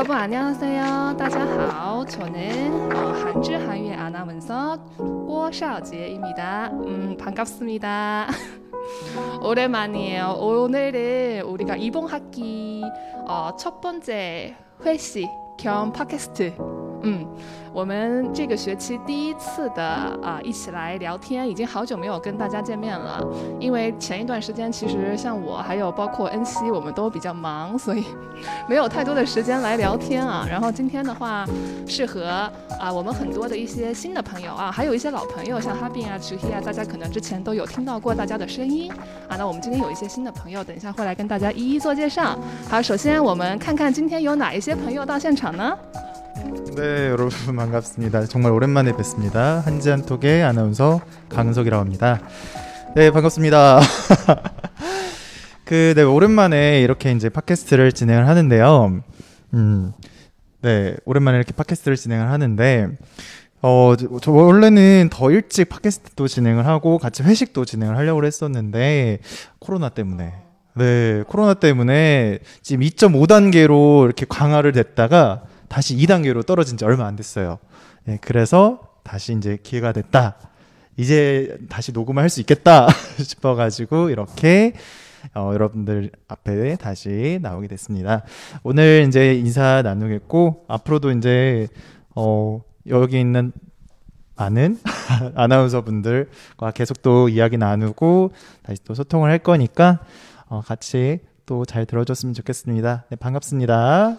여러분 안녕하세요. 따자하오. 저는 어, 한지 한유의 아나운서 꼬샤오지입니다. 음, 반갑습니다. 오랜만이에요. 오늘은 우리가 이번 학기 어, 첫 번째 회식 겸 팟캐스트 嗯，我们这个学期第一次的啊一起来聊天，已经好久没有跟大家见面了。因为前一段时间其实像我还有包括恩熙，我们都比较忙，所以没有太多的时间来聊天啊。然后今天的话，适合啊我们很多的一些新的朋友啊，还有一些老朋友，像哈宾啊、池希啊，大家可能之前都有听到过大家的声音啊。那我们今天有一些新的朋友，等一下会来跟大家一一做介绍。好，首先我们看看今天有哪一些朋友到现场呢？ 네, 여러분 반갑습니다. 정말 오랜만에 뵙습니다. 한지한톡의 아나운서 강석이라고 합니다. 네, 반갑습니다. 그, 네, 오랜만에 이렇게 이제 팟캐스트를 진행을 하는데요. 음, 네, 오랜만에 이렇게 팟캐스트를 진행을 하는데, 어, 저 원래는 더 일찍 팟캐스트도 진행을 하고 같이 회식도 진행을 하려고 했었는데, 코로나 때문에. 네, 코로나 때문에 지금 2.5단계로 이렇게 강화를 됐다가 다시 2단계로 떨어진 지 얼마 안 됐어요. 네, 그래서 다시 이제 기회가 됐다. 이제 다시 녹음을 할 수 있겠다 싶어가지고 이렇게 어, 여러분들 앞에 다시 나오게 됐습니다. 오늘 이제 인사 나누겠고 앞으로도 이제 어, 여기 있는 많은 아나운서 분들과 계속 또 이야기 나누고 다시 또 소통을 할 거니까 어, 같이 또 잘 들어줬으면 좋겠습니다. 네, 반갑습니다.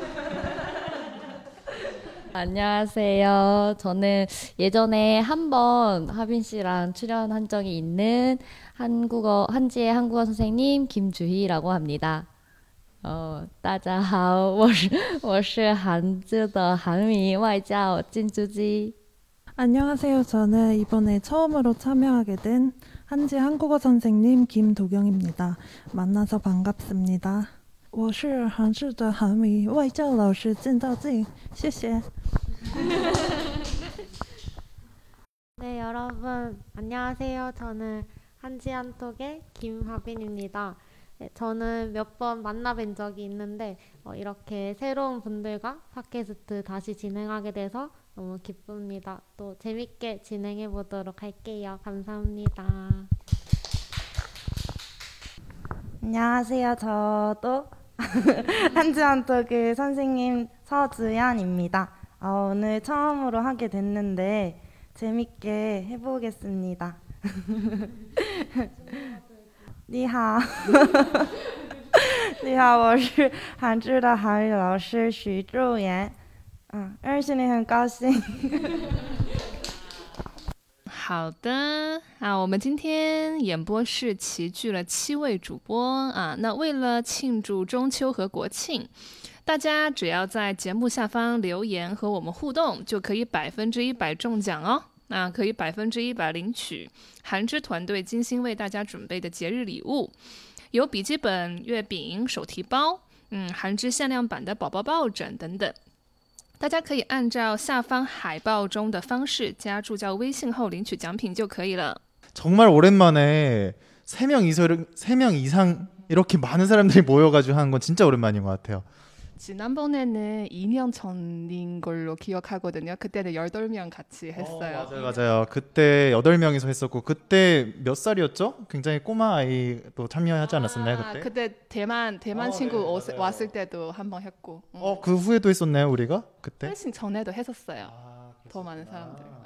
안녕하세요. 저는 예전에 한번 하빈 씨랑 출연한 적이 있는 한국어 한지의 한국어 선생님 김주희라고 합니다. 어, 大家好,我是我是韩字的韩语外教金주지. 안녕하세요. 저는 이번에 처음으로 참여하게 된 한지 한국어 선생님 김도경입니다. 만나서 반갑습니다. 我是韩式的韩语外教老师郑道静，谢谢。 네, 여러분 안녕하세요. 저는 한지한톡의 김하빈입니다. 네, 저는 몇 번 만나뵌 적이 있는데 어, 이렇게 새로운 분들과 팟캐스트 다시 진행하게 돼서 너무 기쁩니다. 또 재밌게 진행해 보도록 할게요. 감사합니다. 안녕하세요. 저도 한지한톡의 선생님 서주연입니다. 어, 오늘 처음으로 하게 됐는데 재밌게 해보겠습니다. 你好，你好，我是韩知的韩语老师徐祝妍。嗯，认识你很高兴。 好的啊，我们今天演播室齐聚了七位主播啊。那为了庆祝中秋和国庆，大家只要在节目下方留言和我们互动，就可以百分之一百中奖哦。那可以百分之一百领取韩之团队精心为大家准备的节日礼物，有笔记本、月饼、手提包，嗯，韩之限量版的宝宝抱枕等等。大家可以按照下方海报中的方式加助教微信后领取奖品就可以了。 정말 오랜만에 3명 이상, 3명 이상 이렇게 많은 사람들이 모여가지고 하는 건 진짜 오랜만인 것 같아요. 지난번에는 2년 전인 걸로 기억하거든요. 그때는 18명 같이 했어요. 어, 맞아요, 맞아요. 그때 8명이서 했었고 그때 몇 살이었죠? 굉장히 꼬마 아이도 참여하지 않았었나요, 아, 그때? 그때 대만 대만 어, 친구 네, 오스-. 왔을 때도 한번 했고. 응. 어, 그 후에도 했었나요, 우리가? 그때? 훨씬 전에도 했었어요. 아, 더 많은. 사람들.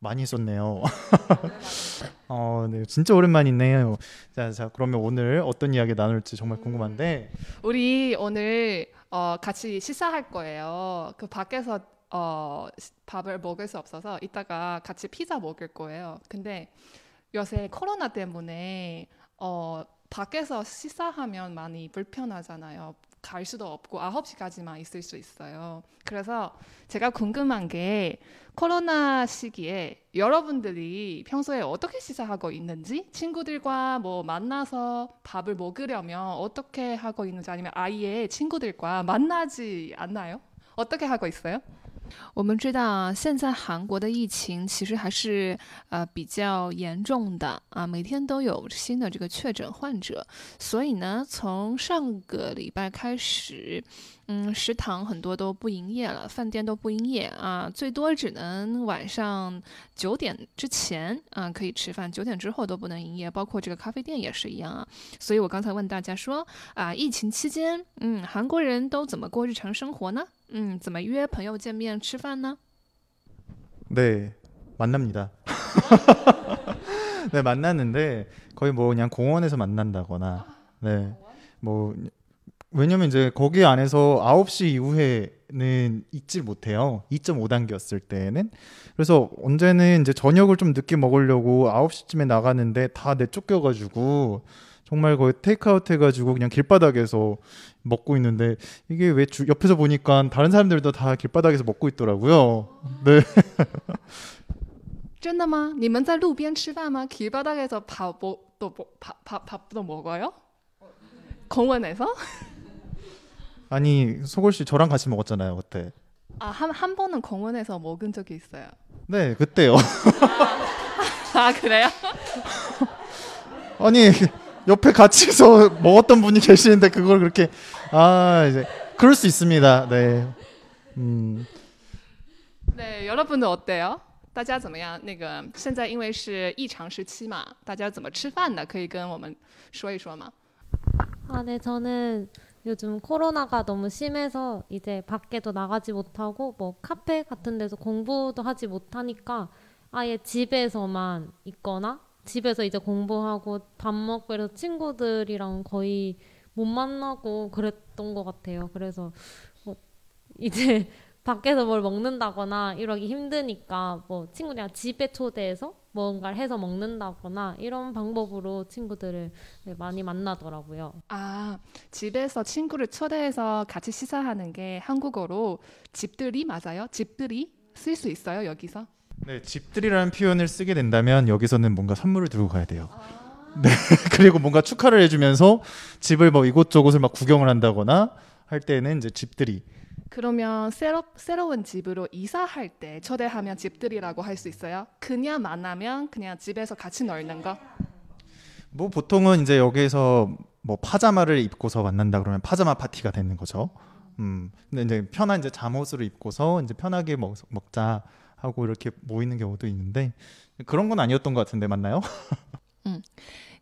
네. 많이 했었네요. 어, 네, 진짜 오랜만이네요. 자, 자, 그러면 오늘 어떤 이야기 나눌지 정말 궁금한데 우리 오늘 어, 같이 식사할 거예요. 그 밖에서 어, 시- 밥을 먹을 수 없어서 이따가 같이 피자 먹을 거예요. 근데 요새 코로나 때문에 어, 밖에서 식사하면 많이 불편하잖아요. 갈 수도 없고 9시까지만 있을 수 있어요. 그래서 제가 궁금한 게 코로나 시기에 여러분들이 평소에 어떻게 시사하고 있는지 친구들과 뭐 만나서 밥을 먹으려면 어떻게 하고 있는지 아니면 아예 친구들과 만나지 않나요? 어떻게 하고 있어요? 我们知道啊，现在韩国的疫情其实还是呃比较严重的啊，每天都有新的这个确诊患者，所以呢，从上个礼拜开始，嗯，食堂很多都不营业了，饭店都不营业啊，最多只能晚上九点之前啊可以吃饭，九点之后都不能营业，包括这个咖啡店也是一样啊。所以我刚才问大家说啊，疫情期间，嗯，韩国人都怎么过日常生活呢？嗯，怎么约朋友见面吃饭呢？ 네, 만납니다. 네, 만났는데 거의 뭐 그냥 공원에서 만난다거나 네. 뭐 왜냐면 이제 거기 안에서 9시 이후에는 있질 못해요. 2.5단계였을 때는. 그래서 언제는 이제 저녁을 좀 늦게 먹으려고 9시쯤에 나가는데 다 내쫓겨 가지고 정말 거의 테이크아웃 해가지고 그냥 길바닥에서 먹고 있는데 이게 왜 주, 옆에서 보니까 다른 사람들도 다 길바닥에서 먹고 있더라고요. 네. 真的吗？你们在路边吃饭吗？길바닥에서밥먹또밥밥밥도먹어요？ 공원에서? 아니 소골 씨 저랑 같이 먹었잖아요 그때. 아, 한, 한 번은 공원에서 먹은 적이 있어요. 네 그때요. 아, 그래요? 아니 옆에 같이서 먹었던 분이 계시는데 그걸 그렇게 아 이제 그럴 수 있습니다. 네. 음. 네, 여러분들 어때요? 大家怎么样？那个现在因为是异常时期嘛，大家怎么吃饭的？可以跟我们说一说吗？ 아, 네, 저는 요즘 코로나가 너무 심해서 이제 밖에도 나가지 못하고 뭐 카페 같은 데서 공부도 하지 못하니까 아예 집에서만 있거나 집에서 이제 공부하고 밥 먹고 그래서 친구들이랑 거의 못 만나고 그랬던 것 같아요. 그래서 뭐 이제 밖에서 뭘 먹는다거나 이러기 힘드니까 뭐 친구들이랑 집에 초대해서 뭔가를 해서 먹는다거나 이런 방법으로 친구들을 네, 많이 만나더라고요. 아, 집에서 친구를 초대해서 같이 식사하는 게 한국어로 집들이 맞아요? 집들이 쓸 수 있어요, 여기서? 네 집들이라는 표현을 쓰게 된다면 여기서는 뭔가 선물을 들고 가야 돼요. 네 그리고 뭔가 축하를 해주면서 집을 뭐 이곳저곳을 막 구경을 한다거나 할 때는 이제 집들이. 그러면 새로, 새로운 집으로 이사할 때 초대하면 집들이라고 할 수 있어요? 그냥 만나면 그냥 집에서 같이 놀는 거? 뭐 보통은 이제 여기에서 뭐 파자마를 입고서 만난다 그러면 파자마 파티가 되는 거죠. 음. 근데 이제 편한 이제 잠옷을 입고서 이제 편하게 먹, 먹자 하고 이렇게 모이는 경우도 있는데 그런 건 아니었던 것 같은데 맞나요?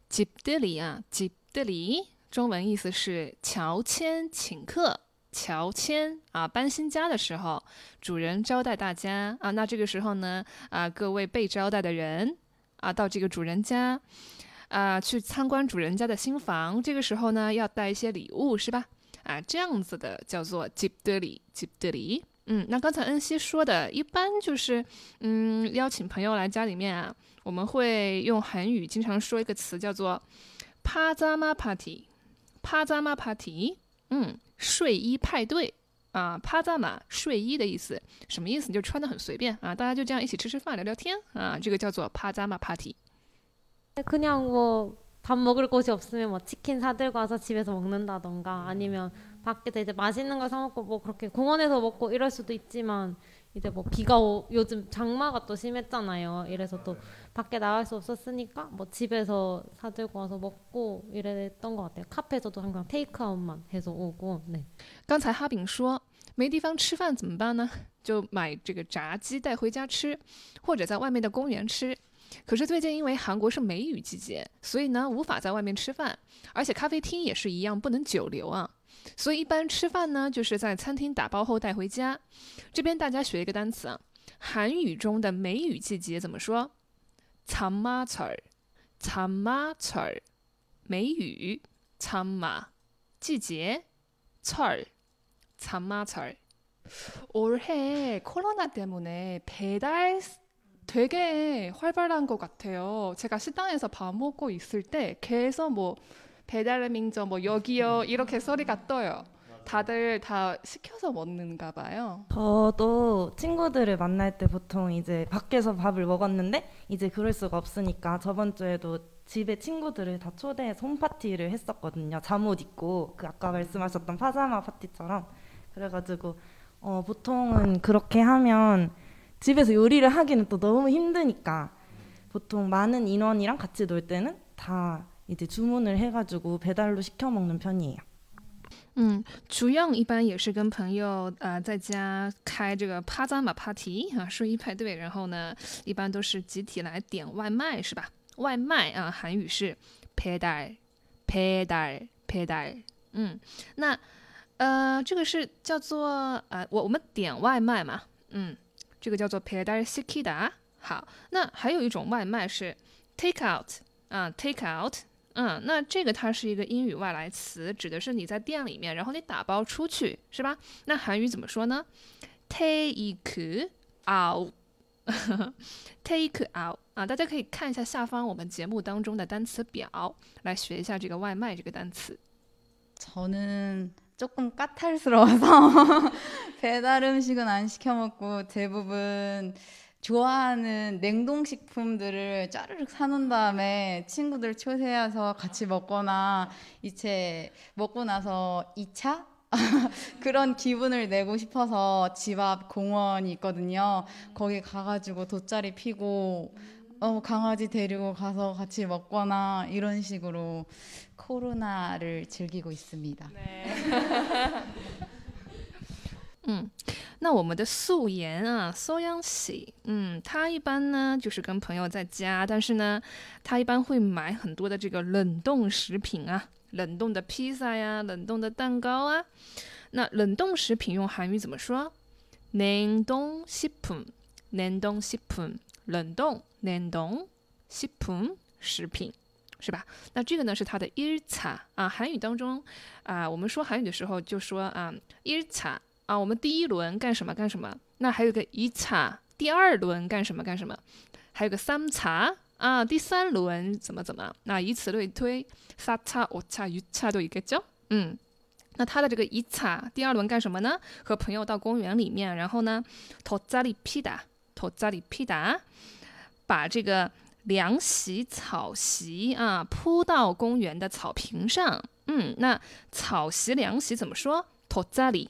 集地里啊，集地里，中文意思是乔迁请客。 乔迁啊，搬新家的时候，主人招待大家啊，那这个时候呢，啊，各位被招待的人啊，到这个主人家啊，去参观主人家的新房，这个时候呢，要带一些礼物，是吧？啊，这样子的叫做集地里，集地里。嗯，那刚才恩熙说的，一般就是，嗯，邀请朋友来家里面啊，我们会用韩语经常说一个词叫做 “pajama party”，pajama party，嗯，睡衣派对啊，pajama 睡衣的意思，什么意思？就穿的很随便啊，大家就这样一起吃吃饭、聊聊天啊，这个叫做 pajama party。 그냥 뭐 밥 먹을 곳이 없으면 뭐 치킨 사들고 와서 집에서 먹는다던가 아니면 밖에서 이제 맛있는 걸 사 먹고 뭐 그렇게 공원에서 먹고 이럴 수도 있지만 이제 뭐 비가 오, 요즘 장마가 또 심했잖아요. 이래서 또 밖에 나갈 수 없었으니까 뭐 집에서 사들고 와서 먹고 이랬던 것 같아요. 카페에서도 항상 테이크아웃만 해서 오고. 네. 刚才哈炳说没地方吃饭怎么办呢？就买这个炸鸡带回家吃，或者在外面的公园吃。可是最近因为韩国是梅雨季节，所以呢无法在外面吃饭，而且咖啡厅也是一样不能久留啊。 所以一般吃饭呢就是在餐厅打包后带回家。这边大家学一个单词啊，韩语中的梅雨季节怎么说？참마철，참마철，梅雨，참마，季节，철，참마철。 올해 코로나 때문에 배달 되게 활발한 것 같아요. 제가 식당에서 밥 먹고 있을 때 계속 뭐 배달 민저 뭐 여기요 이렇게 소리가 떠요. 다들 다 시켜서 먹는가 봐요. 저도 친구들을 만날 때 보통 이제 밖에서 밥을 먹었는데 이제 그럴 수가 없으니까 저번 주에도 집에 친구들을 다 초대해서 홈파티를 했었거든요. 잠옷 입고 그 아까 말씀하셨던 파자마 파티처럼 그래가지고 어, 보통은 그렇게 하면 집에서 요리를 하기는 또 너무 힘드니까 보통 많은 인원이랑 같이 놀 때는 다 이제 주문을 해가지고 배달로 시켜 먹는 편이에요. 嗯，主样一般也是跟朋友呃在家开这个趴扎马 party 啊睡衣派对，然后呢一般都是集体来点外卖是吧？外卖啊，韩语是 p a d a p a d a p a d a 嗯，那呃这个是叫做呃我我们点外卖嘛，嗯，这个叫做 p a d a s i k i d a 好，那还有一种外卖是 take out 啊 take out。 嗯，那这个它是一个英语外来词，指的是你在店里面，然后你打包出去，是吧？那韩语怎么说呢？Take out，take out 啊！大家可以看一下下方我们节目当中的单词表，来学一下这个外卖这个单词。 저는 조금 까탈스러워서 배달 음식은 안 시켜 먹고 대부분 좋아하는 냉동식품들을 짜르륵 사놓은 다음에 친구들 초대해서 같이 먹거나 이제 먹고 나서 2차? 그런 기분을 내고 싶어서 집 앞 공원이 있거든요. 거기 가가지고 돗자리 피고 어, 강아지 데리고 가서 같이 먹거나 이런 식으로 코로나를 즐기고 있습니다. 嗯，那我们的素颜啊，소양 씨， 嗯，他一般呢就是跟朋友在家，但是呢，他一般会买很多的这个冷冻食品啊，冷冻的披萨呀，冷冻的蛋糕啊。那冷冻食品用韩语怎么说？냉동식품， 냉동식 품， 冷冻，냉동식 품， 食品。是吧？那这个呢是它的 일 차啊，韩语当中啊，我们说韩语的时候就说啊일 차。 啊，我们第一轮干什么干什么？那还有个一차第二轮干什么干什么？还有个三차啊，第三轮怎么怎么？那以此类推，사차오차육차都一个죠嗯，那他的这个一차第二轮干什么呢？和朋友到公园里面，然后呢，돗자리피 다， 돗자리피 다， 把这个凉席、草席啊铺到公园的草坪上。嗯，那草席、凉席怎么说？돗자 리。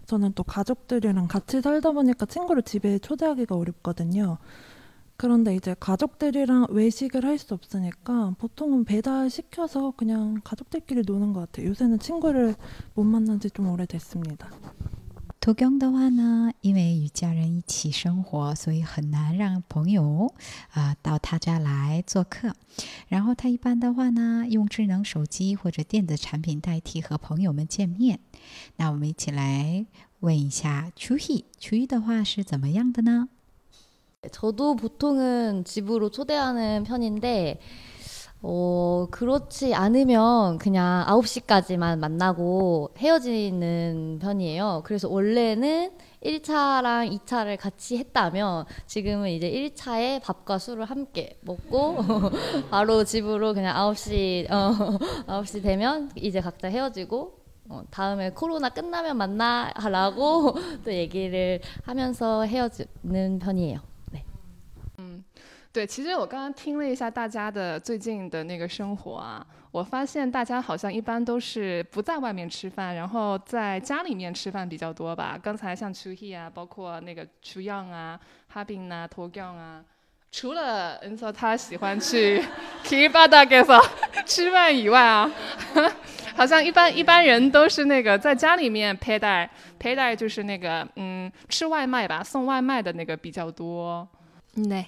저는 또 가족들이랑 같이 살다 보니까 친구를 집에 초대하기가 어렵거든요. 그런데 이제 가족들이랑 외식을 할 수 없으니까 보통은 배달 시켜서 그냥 가족들끼리 노는 것 같아요. 요새는 친구를 못 만난 지 좀 오래됐습니다. 图경더话呢，因为与家人一起生活，所以很难让朋友啊、到他家来做客。然后他一般的话呢，用智能手机或者电子产品代替和朋友们见面。那我们一起来问一下추희추희的话是怎么样的呢？ 저도 보통은 집으로 초대하는 편인데, 어, 그렇지 않으면 그냥 9시까지만 만나고 헤어지는 편이에요. 그래서 원래는 1차랑 2차를 같이 했다면 지금은 이제 1차에 밥과 술을 함께 먹고 바로 집으로 그냥 9시, 어, 9시 되면 이제 각자 헤어지고 어, 다음에 코로나 끝나면 만나라고 또 얘기를 하면서 헤어지는 편이에요. 对，其实我刚刚听了一下大家的最近的那个生活啊，我发现大家好像一般都是不在外面吃饭，然后在家里面吃饭比较多吧。刚才像 Chu He 啊，包括那个 Chu Yang 啊、哈宾啊、托 Yang 啊，除了恩说他喜欢去 k i b a d a g e s 吃饭以外啊，好像一般一般人都是那个在家里面佩戴佩戴就是那个嗯吃外卖吧，送外卖的那个比较多。 네.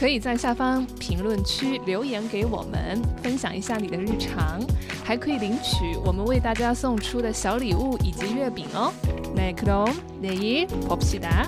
可以在下方评论区留言给我们，分享一下你的日常，还可以领取我们为大家送出的小礼物以及月饼哦。那그럼내일봅시다